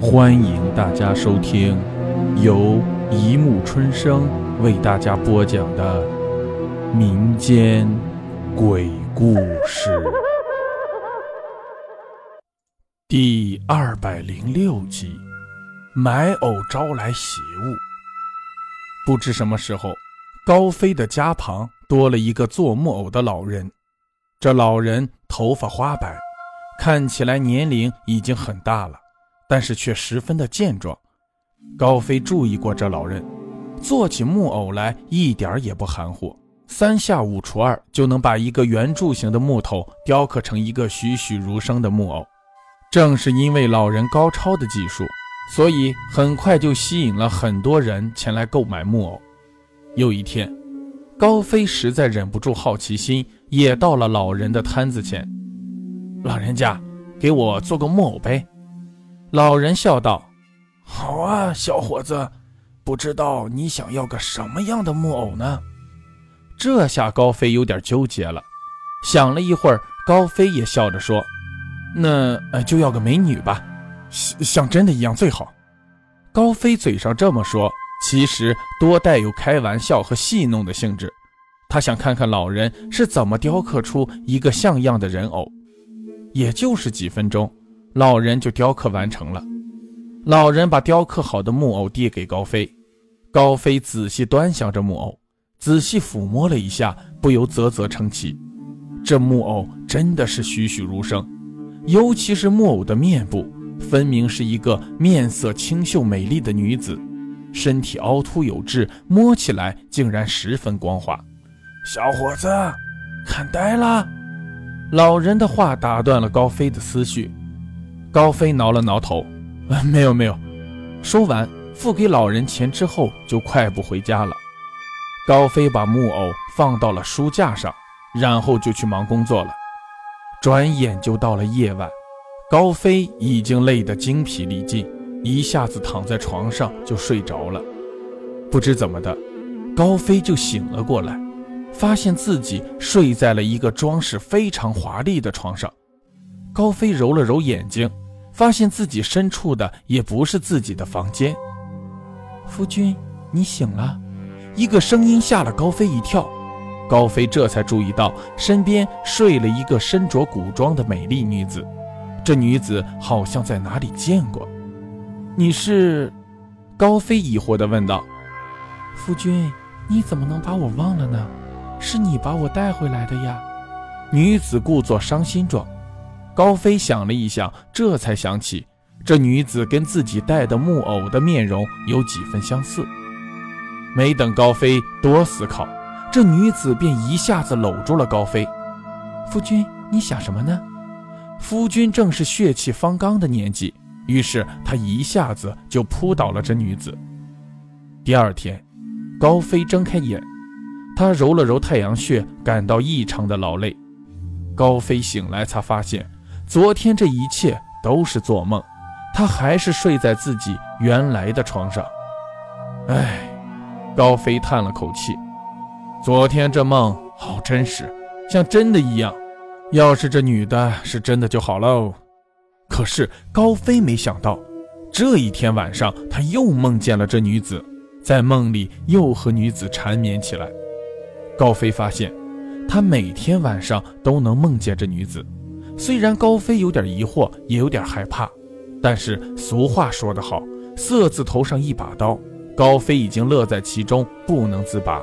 欢迎大家收听由一木春生为大家播讲的民间鬼故事第二百零六集：买藕招来邪物。不知什么时候，高飞的家旁多了一个做木偶的老人。这老人头发花白，看起来年龄已经很大了。但是却十分的健壮。高飞注意过这老人，做起木偶来一点也不含糊，三下五除二就能把一个圆柱形的木头雕刻成一个栩栩如生的木偶。正是因为老人高超的技术，所以很快就吸引了很多人前来购买木偶。有一天，高飞实在忍不住好奇心，也到了老人的摊子前。老人家，给我做个木偶呗。老人笑道：“好啊，小伙子，不知道你想要个什么样的木偶呢？”这下高飞有点纠结了，想了一会儿，高飞也笑着说：“那就要个美女吧，像像真的一样最好。”高飞嘴上这么说，其实多带有开玩笑和戏弄的性质。他想看看老人是怎么雕刻出一个像样的人偶，也就是几分钟。老人就雕刻完成了。老人把雕刻好的木偶递给高飞，高飞仔细端详着木偶，仔细抚摸了一下，不由啧啧称奇：这木偶真的是栩栩如生，尤其是木偶的面部，分明是一个面色清秀美丽的女子，身体凹凸有致，摸起来竟然十分光滑。小伙子，看呆了！老人的话打断了高飞的思绪。高飞挠了挠头，没有没有。说完，付给老人钱之后，就快步回家了。高飞把木偶放到了书架上，然后就去忙工作了。转眼就到了夜晚，高飞已经累得精疲力尽，一下子躺在床上就睡着了。不知怎么的，高飞就醒了过来，发现自己睡在了一个装饰非常华丽的床上。高飞揉了揉眼睛，发现自己身处的也不是自己的房间。夫君，你醒了！一个声音吓了高飞一跳。高飞这才注意到身边睡了一个身着古装的美丽女子。这女子好像在哪里见过。你是？高飞疑惑地问道。夫君，你怎么能把我忘了呢？是你把我带回来的呀。女子故作伤心状。高飞想了一想，这才想起这女子跟自己带的木偶的面容有几分相似。没等高飞多思考，这女子便一下子搂住了高飞。夫君，你想什么呢？夫君正是血气方刚的年纪，于是他一下子就扑倒了这女子。第二天，高飞睁开眼，他揉了揉太阳穴，感到异常的劳累。高飞醒来，才发现。昨天这一切都是做梦，他还是睡在自己原来的床上。唉，高飞叹了口气，昨天这梦好真实，像真的一样。要是这女的是真的就好喽。可是高飞没想到，这一天晚上他又梦见了这女子，在梦里又和女子缠绵起来。高飞发现，他每天晚上都能梦见这女子。虽然高飞有点疑惑，也有点害怕，但是俗话说得好，“色字头上一把刀”，高飞已经乐在其中，不能自拔。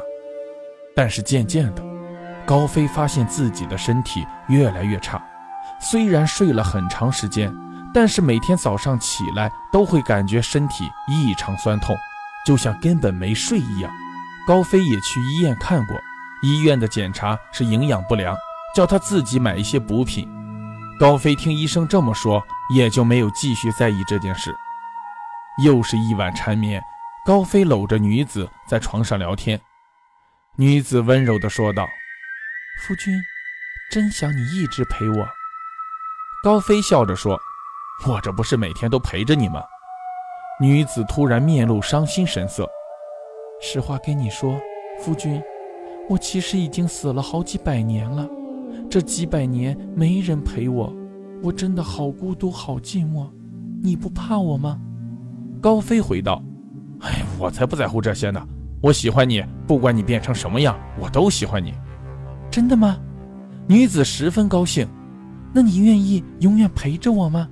但是渐渐的，高飞发现自己的身体越来越差。虽然睡了很长时间，但是每天早上起来都会感觉身体异常酸痛，就像根本没睡一样。高飞也去医院看过，医院的检查是营养不良，叫他自己买一些补品。高飞听医生这么说，也就没有继续在意这件事。又是一晚缠绵，高飞搂着女子在床上聊天。女子温柔地说道：“夫君，真想你一直陪我。”高飞笑着说：“我这不是每天都陪着你吗？”女子突然面露伤心神色：“实话跟你说，夫君，我其实已经死了好几百年了。”这几百年没人陪我，我真的好孤独，好寂寞。你不怕我吗？高飞回道：“哎，我才不在乎这些呢！我喜欢你，不管你变成什么样，我都喜欢你。”真的吗？女子十分高兴。那你愿意永远陪着我吗？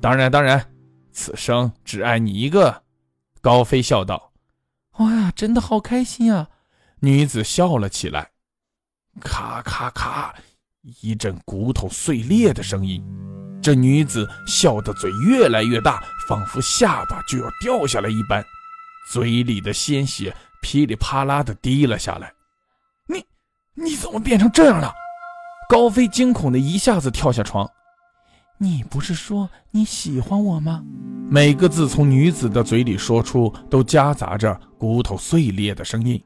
当然，当然，此生只爱你一个。”高飞笑道。“哇，真的好开心啊！”女子笑了起来。咔咔咔，一阵骨头碎裂的声音。这女子笑得嘴越来越大，仿佛下巴就要掉下来一般，嘴里的鲜血噼里啪啦的滴了下来。你，你怎么变成这样了？高飞惊恐的一下子跳下床。你不是说你喜欢我吗？每个字从女子的嘴里说出，都夹杂着骨头碎裂的声音。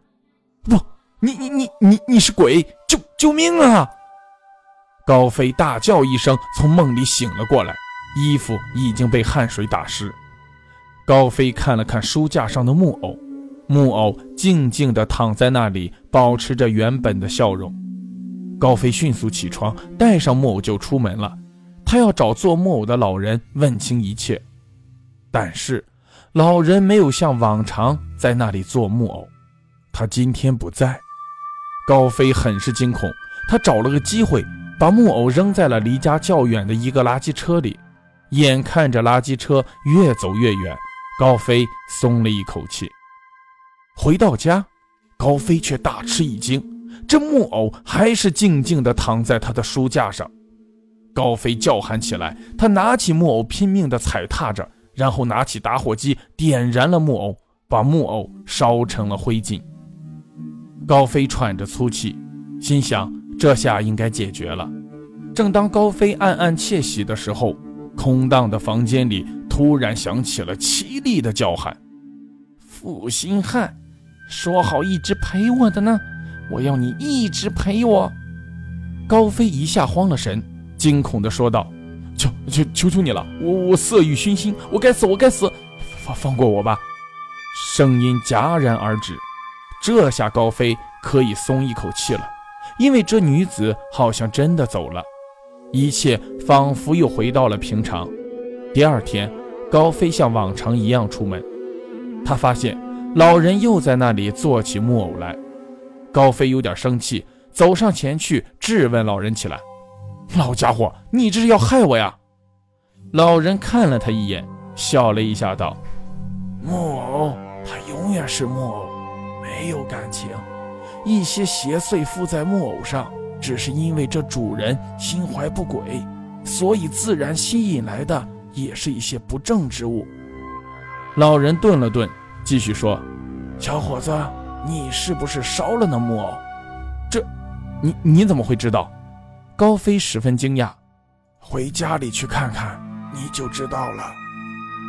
不，你你你你你是鬼！救救命啊！高飞大叫一声，从梦里醒了过来，衣服已经被汗水打湿。高飞看了看书架上的木偶，木偶静静地躺在那里，保持着原本的笑容。高飞迅速起床，带上木偶就出门了。他要找做木偶的老人问清一切，但是老人没有像往常在那里做木偶，他今天不在。高飞很是惊恐，他找了个机会。把木偶扔在了离家较远的一个垃圾车里，眼看着垃圾车越走越远，高飞松了一口气。回到家，高飞却大吃一惊，这木偶还是静静地躺在他的书架上。高飞叫喊起来，他拿起木偶拼命地踩踏着，然后拿起打火机点燃了木偶，把木偶烧成了灰烬。高飞喘着粗气，心想。这下应该解决了。正当高飞暗暗窃喜的时候，空荡的房间里突然响起了凄厉的叫喊：“负心汉，说好一直陪我的呢？我要你一直陪我！”高飞一下慌了神，惊恐地说道：“求求求求你了，我我色欲熏心，我该死，我该死，放放过我吧！”声音戛然而止，这下高飞可以松一口气了。因为这女子好像真的走了，一切仿佛又回到了平常。第二天，高飞像往常一样出门，他发现老人又在那里做起木偶来。高飞有点生气，走上前去质问老人起来：“老家伙，你这是要害我呀？”老人看了他一眼，笑了一下，道：“木偶，他永远是木偶，没有感情。”一些邪祟附在木偶上，只是因为这主人心怀不轨，所以自然吸引来的也是一些不正之物。老人顿了顿，继续说：“小伙子，你是不是烧了那木偶？这，你你怎么会知道？”高飞十分惊讶。回家里去看看，你就知道了。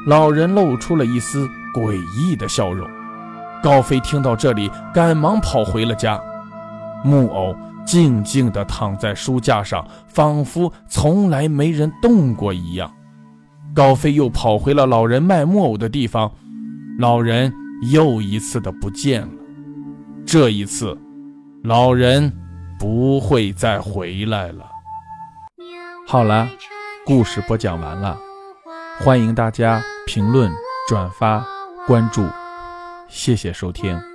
老人露出了一丝诡异的笑容。高飞听到这里，赶忙跑回了家。木偶静静地躺在书架上，仿佛从来没人动过一样。高飞又跑回了老人卖木偶的地方，老人又一次的不见了。这一次，老人不会再回来了。好了，故事播讲完了，欢迎大家评论、转发、关注。谢谢收听。